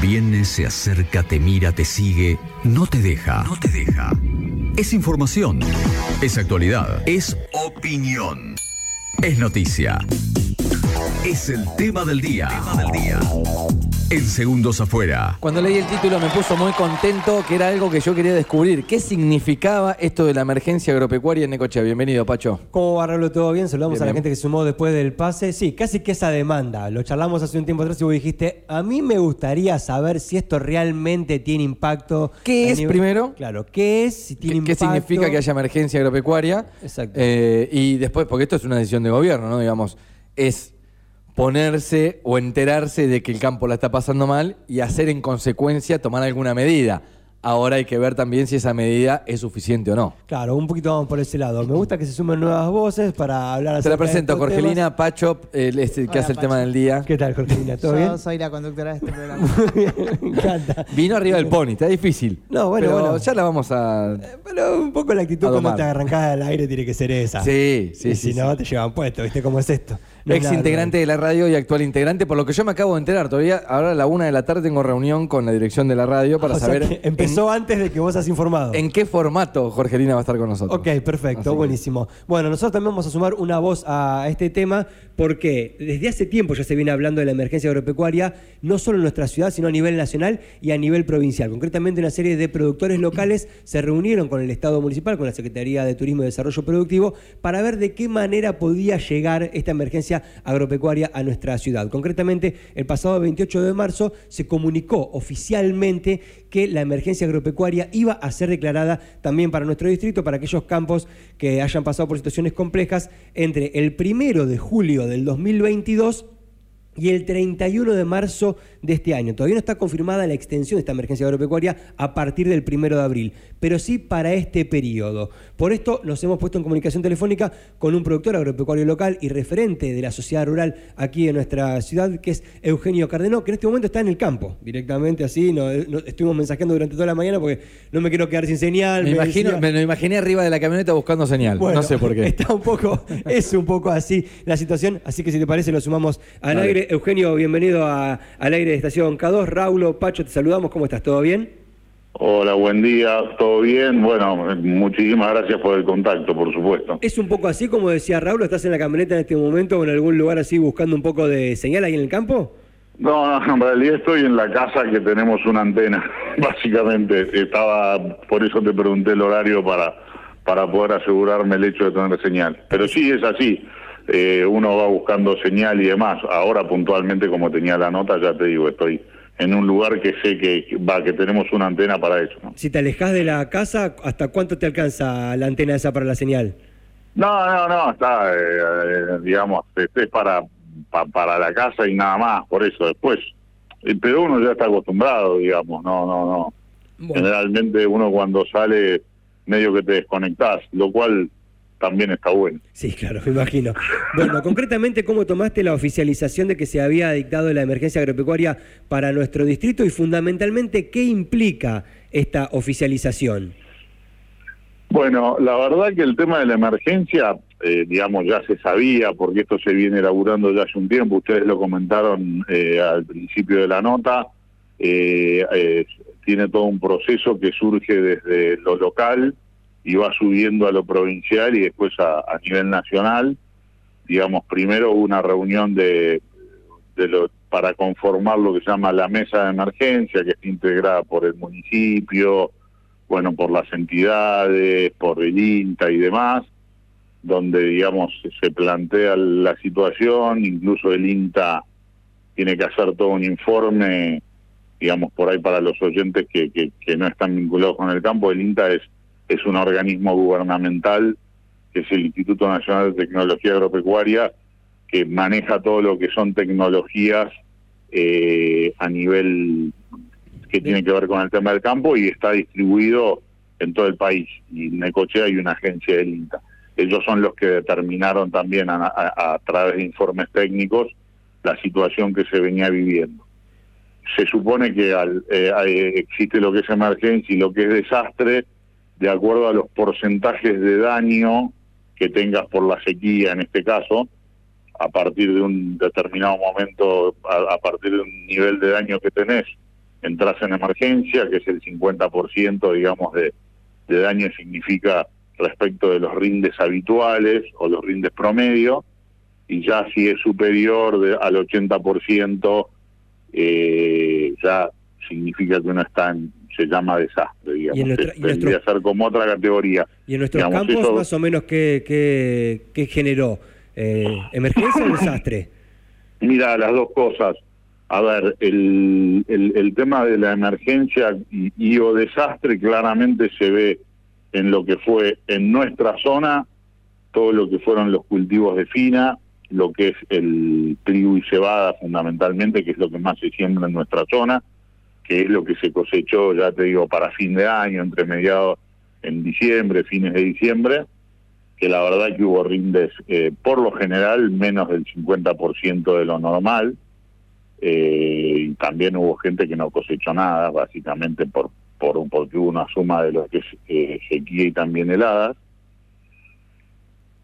Viene, se acerca, te mira, te sigue, no te deja. No te deja. Es información. Es actualidad. Es opinión. Es noticia. Es el tema del día. Tema del día. En segundos afuera. Cuando leí el título me puso muy contento, que era algo que yo quería descubrir. ¿Qué significaba esto de la emergencia agropecuaria en Necochea? Bienvenido, Pacho. ¿Cómo va? ¿Todo bien? Saludamos Bien, a la bien. gente que sumó después del pase. Sí, casi que esa demanda. Lo charlamos hace un tiempo atrás y vos dijiste, a mí me gustaría saber si esto realmente tiene impacto. ¿Qué es primero? Claro, ¿qué es? Si tiene ¿Qué, qué impacto. significa que haya emergencia agropecuaria? Exacto. Eh, y después, porque esto es una decisión de gobierno, ¿no? Digamos, es ponerse o enterarse de que el campo la está pasando mal y hacer en consecuencia tomar alguna medida. Ahora hay que ver también si esa medida es suficiente o no. Claro, un poquito vamos por ese lado. Me gusta que se sumen nuevas voces para hablar Te la acerca de presento, estos Jorgelina Pacho, el, este, que Hola, hace el tema del día. temas. ¿Qué tal, Jorgelina? ¿Todo Yo bien? soy la conductora de este programa. Me encanta. Vino arriba del pony, está difícil. No, bueno, Pero bueno. ya la vamos a. Pero un poco la actitud A cuando domar. te arrancás al aire tiene que ser esa. Sí, sí, Y sí, si no, te llevan puesto, ¿viste cómo es esto? No es Ex nada integrante de la radio y actual integrante, por lo que yo me acabo de enterar. Todavía, ahora a la una de la tarde tengo reunión con la dirección de la radio para O sea saber que empezó antes de que vos has informado. en, qué formato Jorgelina va a estar con nosotros. Ok, perfecto, Así que- buenísimo. Bueno, nosotros también vamos a sumar una voz a este tema porque desde hace tiempo ya se viene hablando de la emergencia agropecuaria, no solo en nuestra ciudad, sino a nivel nacional y a nivel provincial. Concretamente, una serie de productores locales se reunieron con el Estado municipal, con la Secretaría de Turismo y Desarrollo Productivo, para ver de qué manera podía llegar esta emergencia agropecuaria a nuestra ciudad. Concretamente, el pasado 28 de marzo se comunicó oficialmente que la emergencia agropecuaria iba a ser declarada también para nuestro distrito, para aquellos campos que hayan pasado por situaciones complejas entre el primero de julio del 2022 y el 31 de marzo de este año. Todavía no está confirmada la extensión de esta emergencia agropecuaria a partir del 1 de abril, pero sí para este periodo. Por esto nos hemos puesto en comunicación telefónica con un productor agropecuario local y referente de la sociedad rural aquí en nuestra ciudad, que es Eugenio Cardenó, que en este momento está en el campo, directamente así. No, no- estuvimos mensajeando durante toda la mañana porque no me quiero quedar sin señal. Me, imagino, decía- me lo imaginé arriba de la camioneta buscando señal. bueno, no sé por qué. Está un poco, es un poco así la situación, así que si te parece lo sumamos al aire. Eugenio, bienvenido a- al aire de Estación K2. Raulo, Pacho, te saludamos, ¿cómo estás? ¿Todo bien? Hola, buen día, ¿todo bien? Bueno, muchísimas gracias por el contacto, por supuesto. Es un poco así, como decía Raulo, ¿estás en la camioneta en este momento o en algún lugar así buscando un poco de señal ahí en el campo? No, no, en realidad estoy en la casa que tenemos una antena, básicamente. Estaba, por eso te pregunté el horario para, para poder asegurarme el hecho de tener señal. Pero sí, es así. Eh, uno va buscando señal y demás. Ahora puntualmente, como tenía la nota, ya te digo, estoy en un lugar que sé que va que tenemos una antena para eso. ¿no? Si te alejas de la casa, ¿hasta cuánto te alcanza la antena esa para la señal? No, no, no, está, eh, eh, digamos, es para, pa- para la casa y nada más, por eso después. Eh, Pero uno ya está acostumbrado, digamos, no, no, no. Bueno. Generalmente uno cuando sale medio que te desconectás, lo cual también está bueno. Sí, claro, me imagino. Bueno, concretamente, ¿cómo tomaste la oficialización de que se había dictado la emergencia agropecuaria para nuestro distrito y fundamentalmente qué implica esta oficialización? Bueno, la verdad que el tema de la emergencia, eh, digamos, ya se sabía, porque esto se viene elaborando ya hace un tiempo, ustedes lo comentaron eh, al principio de la nota, eh, eh, tiene todo un proceso que surge desde lo local y va subiendo a lo provincial y después a, nivel nacional. Digamos, primero hubo una reunión de, de lo, para conformar lo que se llama la mesa de emergencia, que está integrada por el municipio, bueno, por las entidades, por el INTA y demás, donde, digamos, se plantea la situación, incluso el INTA tiene que hacer todo un informe, digamos, por ahí para los oyentes que, que, que no están vinculados con el campo, el INTA es, es un organismo gubernamental, que es el Instituto Nacional de Tecnología Agropecuaria, que maneja todo lo que son tecnologías eh, a nivel que tiene que ver con el tema del campo y está distribuido en todo el país. Y en Necochea hay una agencia del INTA. Ellos son los que determinaron también a, a- a través de informes técnicos la situación que se venía viviendo. Se supone que al, eh, existe lo que es emergencia y lo que es desastre de acuerdo a los porcentajes de daño que tengas por la sequía en este caso, a partir de un determinado momento, a, partir de un nivel de daño que tenés, entras en emergencia, que es el 50%, digamos, de, de daño significa respecto de los rindes habituales o los rindes promedio, y ya si es superior de, al 80%, eh, ya significa que uno está en, se llama desastre, digamos. Y en nuestra- y nuestro- Tendría que ser como otra categoría. Y en nuestros Digamos, campos, eso- más o menos, ¿qué, qué, qué generó? Eh, ¿Emergencia o desastre? Mira, las dos cosas. A ver, el, el, el tema de la emergencia y, y o desastre claramente se ve en lo que fue en nuestra zona, todo lo que fueron los cultivos de fina, lo que es el trigo y cebada fundamentalmente, que es lo que más se siembra en nuestra zona, que es lo que se cosechó, ya te digo, para fin de año, entre mediados en diciembre, fines de diciembre, que la verdad que hubo rindes, eh, por lo general, menos del 50% de lo normal, eh, también hubo gente que no cosechó nada, básicamente por, por porque hubo una suma de lo que es eh, sequía y también heladas.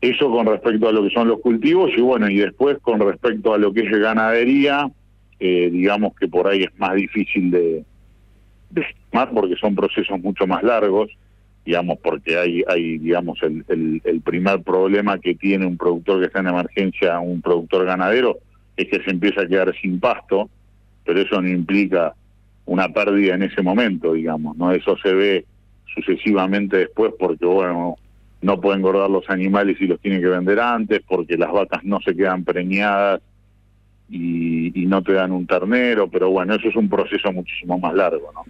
Eso con respecto a lo que son los cultivos y bueno, y después con respecto a lo que es ganadería, eh, digamos que por ahí es más difícil de, porque son procesos mucho más largos, digamos, porque hay, hay digamos, el, el, el primer problema que tiene un productor que está en emergencia, un productor ganadero, es que se empieza a quedar sin pasto, pero eso no implica una pérdida en ese momento, digamos, ¿no? Eso se ve sucesivamente después porque, bueno, no pueden engordar los animales y los tienen que vender antes, porque las vacas no se quedan preñadas y, y no te dan un ternero, pero bueno, eso es un proceso muchísimo más largo, ¿no?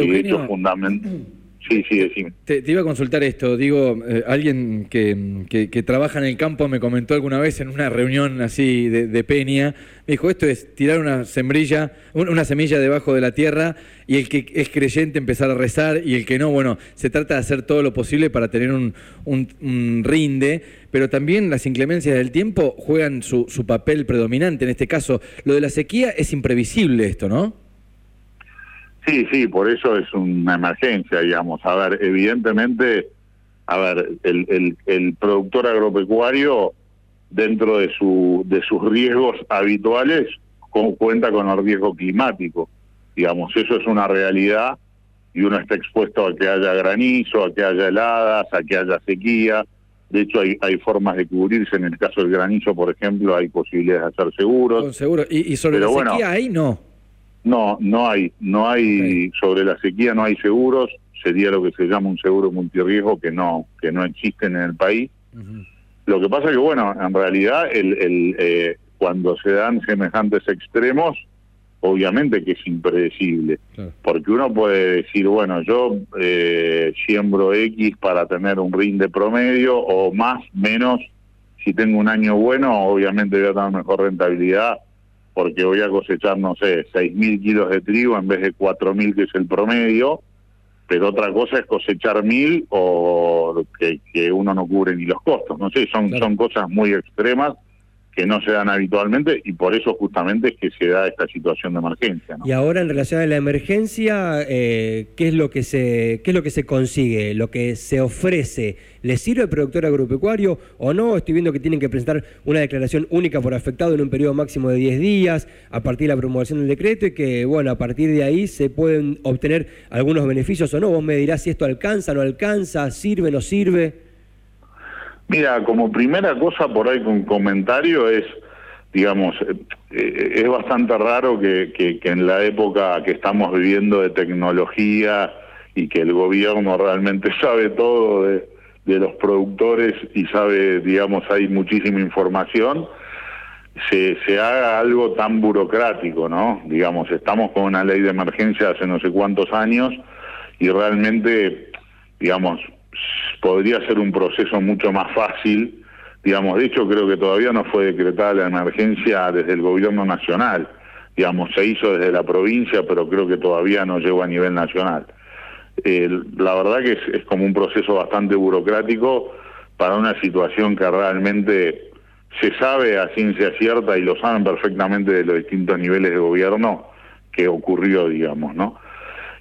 Y de hecho, fundament... Sí, sí, decime. Te, iba a consultar esto, digo, eh, alguien que, que- trabaja en el campo me comentó alguna vez en una reunión así de, de Peña, me dijo, esto es tirar una sembrilla, un- una semilla debajo de la tierra y el que es creyente empezar a rezar y el que no, bueno, se trata de hacer todo lo posible para tener un, un- un rinde, pero también las inclemencias del tiempo juegan su, su papel predominante. En este caso, lo de la sequía es imprevisible esto, ¿no? Sí, sí, por eso es una emergencia, digamos. A ver, evidentemente, a ver, el, el, el productor agropecuario, dentro de, su, de sus riesgos habituales, cu- cuenta con el riesgo climático. Digamos, eso es una realidad y uno está expuesto a que haya granizo, a que haya heladas, a que haya sequía. De hecho, hay, hay formas de cubrirse. En el caso del granizo, por ejemplo, hay posibilidades de hacer seguros. Con seguro. Y, y sobre Pero la bueno. sequía ahí no. No, no hay, no hay sobre la sequía no hay seguros, sería lo que se llama un seguro multirriesgo que no que no existen en el país. Lo que pasa es que bueno, en realidad el, el eh, cuando se dan semejantes extremos, obviamente que es impredecible, Claro. porque uno puede decir bueno yo eh, siembro X para tener un rinde promedio o más menos si tengo un año bueno, obviamente voy a tener mejor rentabilidad porque voy a cosechar, no sé, 6.000 kilos de trigo en vez de 4.000 que es el promedio, pero otra cosa es cosechar 1.000 o que, que uno no cubre ni los costos. No sé, son, Claro. son cosas muy extremas que no se dan habitualmente y por eso justamente es que se da esta situación de emergencia. Y ahora en relación a la emergencia, eh, ¿qué es lo que se qué es lo que se consigue, lo que se ofrece? ¿Le sirve al productor agropecuario o no? Estoy viendo que tienen que presentar una declaración única por afectado en un periodo máximo de 10 días a partir de la promulgación del decreto y que bueno, a partir de ahí se pueden obtener algunos beneficios o no. Vos me dirás si esto alcanza, no alcanza, sirve, no sirve. Mira, como primera cosa por ahí con comentario es, digamos, eh, eh, es bastante raro que, que, que en la época que estamos viviendo de tecnología y que el gobierno realmente sabe todo de, de los productores y sabe, digamos, hay muchísima información, se, se haga algo tan burocrático, ¿no? Digamos, estamos con una ley de emergencia hace no sé cuántos años y realmente, digamos, podría ser un proceso mucho más fácil. Digamos, de hecho creo que todavía no fue decretada la emergencia desde el gobierno nacional. Digamos, se hizo desde la provincia, pero creo que todavía no llegó a nivel nacional. La verdad que es, es como un proceso bastante burocrático para una situación que realmente se sabe a ciencia cierta y lo saben perfectamente de los distintos niveles de gobierno que ocurrió, digamos, ¿no?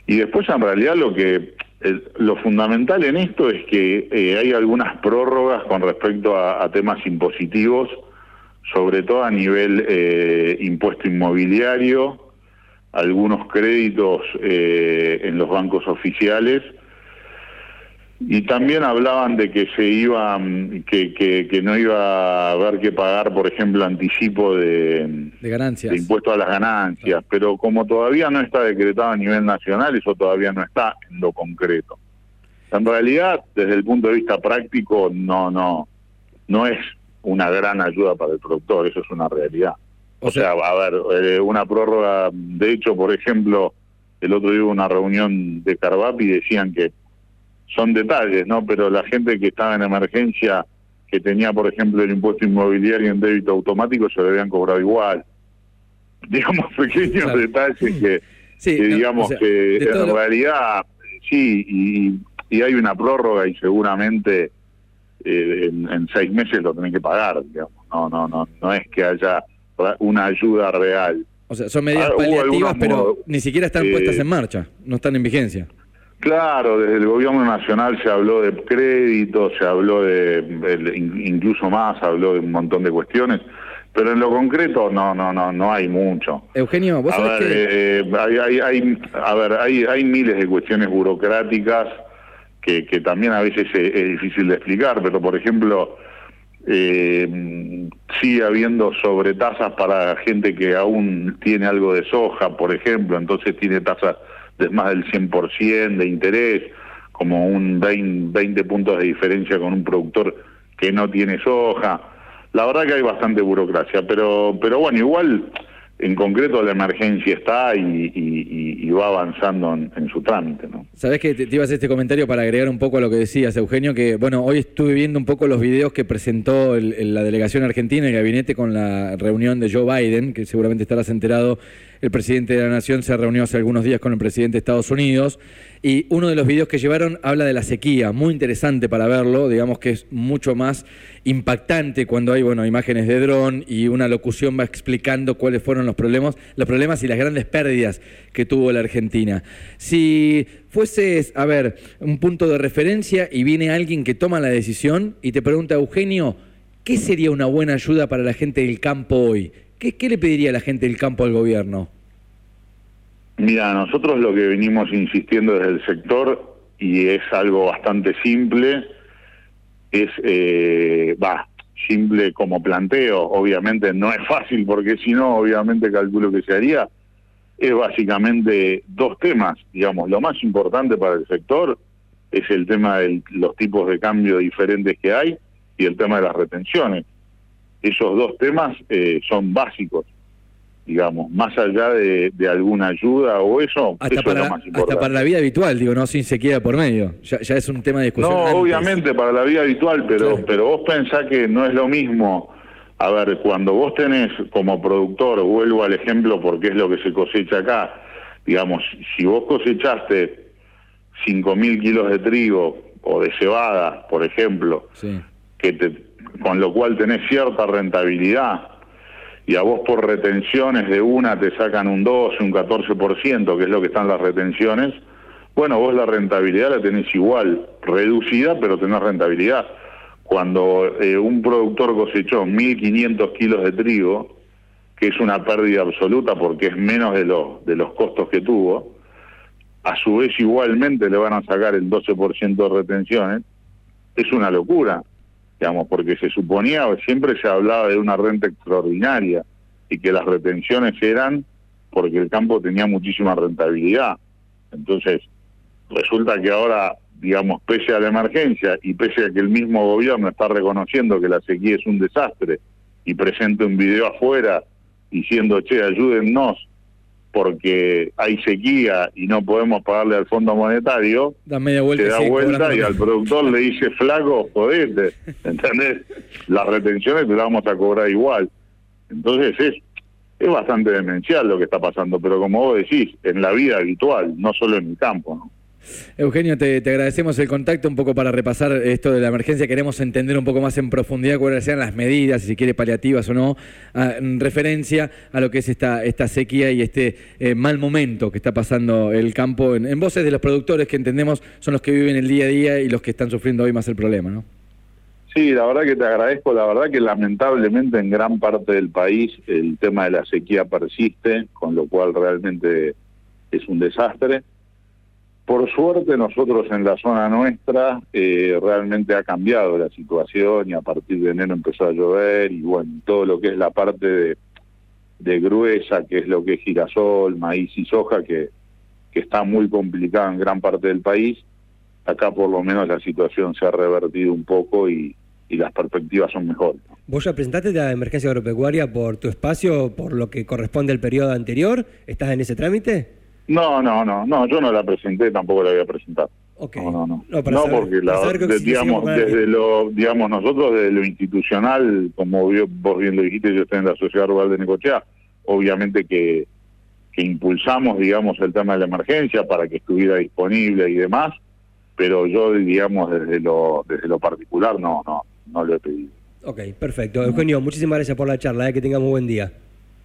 Y después en realidad lo que el- lo fundamental en esto es que eh, hay algunas prórrogas con respecto a, a temas impositivos, sobre todo a nivel eh, impuesto inmobiliario, algunos créditos eh, en los bancos oficiales y también hablaban de que se iba que, que, no iba a haber que pagar por ejemplo anticipo de, de ganancias. de impuesto a las ganancias. Pero como todavía no está decretado a nivel nacional eso todavía no está en lo concreto. En realidad desde el punto de vista práctico no no no es una gran ayuda para el productor eso es una realidad. O, sea, a ver eh, una prórroga de hecho por ejemplo el otro día hubo una reunión de Carvap y decían que son detalles, ¿no? Pero la gente que estaba en emergencia, que tenía, por ejemplo, el impuesto inmobiliario en débito automático, se lo habían cobrado igual. Digamos, pequeños detalles que, digamos que en realidad, sí, y, y, hay una prórroga y seguramente eh, en, seis meses lo tienen que pagar, digamos. No, no, no, no es que haya una ayuda real. O sea, son medidas ah, paliativas, pero ni siquiera están puestas en marcha, no están en vigencia. Claro, desde el gobierno nacional se habló de crédito, se habló de, incluso más, habló de un montón de cuestiones, pero en lo concreto no, no, no, no hay mucho. Eugenio, vos sabés que... Eh, hay, hay, a ver, hay, hay miles de cuestiones burocráticas que, que también a veces es, difícil de explicar, pero por ejemplo eh, sigue habiendo sobretasas para gente que aún tiene algo de soja, por ejemplo, entonces tiene tasas de más del 100% de interés, como un 20, 20 puntos de diferencia con un productor que no tiene soja. La verdad que hay bastante burocracia, pero, pero bueno, igual en concreto la emergencia está y, va avanzando en, su trámite. ¿no? Sabes que te, ibas a hacer este comentario para agregar un poco a lo que decías, Eugenio, que bueno, hoy estuve viendo un poco los videos que presentó la delegación argentina, el gabinete con la reunión de Joe Biden, que seguramente estarás enterado el presidente de la Nación se reunió hace algunos días con el presidente de Estados Unidos y uno de los videos que llevaron habla de la sequía, muy interesante para verlo, digamos que es mucho más impactante cuando hay bueno, imágenes de dron y una locución va explicando cuáles fueron los problemas, los problemas y las grandes pérdidas que tuvo la Argentina. Si fueses, a ver, un punto de referencia y viene alguien que toma la decisión y te pregunta, Eugenio, ¿qué sería una buena ayuda para la gente del campo hoy? ¿Qué, le pediría a la gente del campo al gobierno? Mira, nosotros lo que venimos insistiendo desde el sector, y es algo bastante simple, es, eh, va, simple como planteo, obviamente no es fácil porque si no, obviamente calculo que se haría, es básicamente dos temas, digamos, lo más importante para el sector es el tema de los tipos de cambio diferentes que hay y el tema de las retenciones. Esos dos temas eh, son básicos, digamos, más allá de, alguna ayuda o eso, hasta para, es lo más importante. Hasta para la vida habitual, digo, no sin sequía por medio, ya, es un tema de discusión. No, obviamente para la vida habitual, pero, pero vos pensás que no es lo mismo. A ver, cuando vos tenés como productor, vuelvo al ejemplo porque es lo que se cosecha acá, digamos, si vos cosechaste 5.000 kilos de trigo o de cebada, por ejemplo, que te con lo cual tenés cierta rentabilidad y a vos por retenciones de una te sacan un 12, un 14%, que es lo que están las retenciones, bueno, vos la rentabilidad la tenés igual, reducida, pero tenés rentabilidad. Cuando eh, un productor cosechó 1.500 kilos de trigo, que es una pérdida absoluta porque es menos de, los de los costos que tuvo, a su vez igualmente le van a sacar el 12% de retenciones, es una locura digamos, porque se suponía, siempre se hablaba de una renta extraordinaria y que las retenciones eran porque el campo tenía muchísima rentabilidad. Entonces, resulta que ahora, digamos, pese a la emergencia y pese a que el mismo gobierno está reconociendo que la sequía es un desastre y presenta un video afuera diciendo, che, ayúdennos porque hay sequía y no podemos pagarle al Fondo Monetario, da media vuelta, se da vuelta y al productor le dice, flaco, jodete, ¿entendés? Las retenciones te las vamos a cobrar igual. Entonces es, es bastante demencial lo que está pasando, pero como vos decís, en la vida habitual, no solo en el campo, ¿no? Eugenio, te, agradecemos el contacto un poco para repasar esto de la emergencia. Queremos entender un poco más en profundidad cuáles sean las medidas, si quiere paliativas o no, en referencia a lo que es esta, esta sequía y este eh, mal momento que está pasando el campo en, voces de los productores que entendemos son los que viven el día a día y los que están sufriendo hoy más el problema, ¿no? Sí, la verdad que te agradezco. La verdad que lamentablemente en gran parte del país el tema de la sequía persiste, con lo cual realmente es un desastre. Por suerte nosotros en la zona nuestra eh, realmente ha cambiado la situación y a partir de enero empezó a llover y bueno, todo lo que es la parte de, de gruesa, que es lo que es girasol, maíz y soja, que, que está muy complicada en gran parte del país, acá por lo menos la situación se ha revertido un poco y, y las perspectivas son mejores. ¿Vos ya presentaste la emergencia agropecuaria por tu espacio, por lo que corresponde al periodo anterior? ¿Estás en ese trámite? No, no, no, no, yo no la presenté, tampoco la voy a presentar. Ok. No, no, no. No, para No, saber- porque para la- de- si digamos, desde lo, digamos, nosotros desde lo institucional, como vos bien lo dijiste, yo estoy en la Sociedad Rural de Necochea, obviamente que, que impulsamos, digamos, el tema de la emergencia para que estuviera disponible y demás, pero yo, digamos, desde lo, desde lo particular no, no, no lo he pedido. Ok, perfecto. Eugenio, muchísimas gracias por la charla, eh, que tengamos buen día.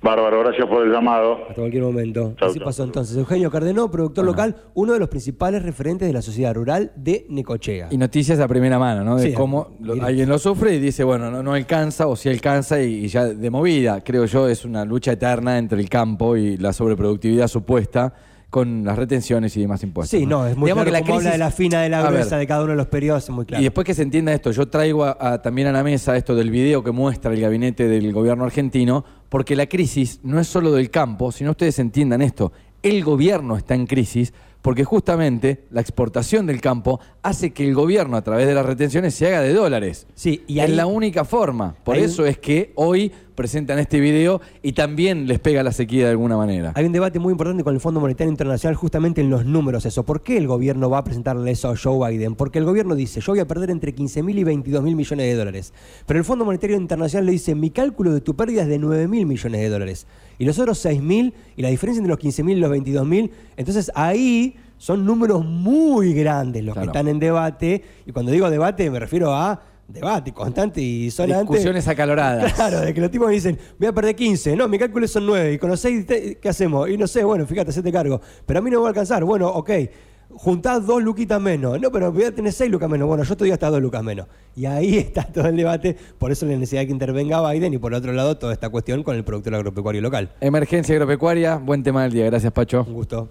Bárbaro, gracias por el llamado. Hasta cualquier momento. Chau, Así chau. pasó entonces. Eugenio Cardenó, productor local, uno de los principales referentes de la sociedad rural de Necochea. Y noticias a primera mano, ¿no? De Sí, cómo lo- alguien lo sufre y dice, bueno, no, no alcanza o si alcanza y, y ya de movida. Creo yo es una lucha eterna entre el campo y la sobreproductividad supuesta con las retenciones y demás impuestos. Sí, no, es muy Digamos claro que la habla de la fina, de la A ver, gruesa, de cada uno de los periodos, es muy claro. Y después que se entienda esto, yo traigo a- a- también a la mesa esto del video que muestra el gabinete del gobierno argentino, porque la crisis no es solo del campo, sino ustedes entiendan esto, el gobierno está en crisis porque justamente la exportación del campo hace que el gobierno a través de las retenciones se haga de dólares. Sí, y es la única forma. Por eso es que hoy presentan este video y también les pega la sequía de alguna manera. Hay un debate muy importante con el Fondo Monetario Internacional justamente en los números eso. ¿Por qué el gobierno va a presentarle eso a Joe Biden? Porque el gobierno dice, yo voy a perder entre 15 mil y 22 mil millones de dólares. Pero el Fondo Monetario Internacional le dice, mi cálculo de tu pérdida es de 9 mil millones de dólares. Y los otros 6 mil, y la diferencia entre los 15 mil y los 22 mil, entonces ahí son números muy grandes los Claro. que están en debate. Y cuando digo debate me refiero a debate constante y sonante. Discusiones acaloradas. Claro, de que los tipos me dicen, voy a perder 15. No, mi cálculo son 9. Y con los 6, ¿qué hacemos? Y no sé, bueno, fíjate, se te cargo. Pero a mí no me va a alcanzar. Bueno, ok. Juntás dos luquitas menos. No, pero voy a tener 6 lucas menos. Bueno, yo te doy hasta dos lucas menos. Y ahí está todo el debate. Por eso la necesidad de que intervenga Biden y por otro lado toda esta cuestión con el productor agropecuario local. Emergencia agropecuaria, buen tema del día. Gracias, Pacho. Un gusto.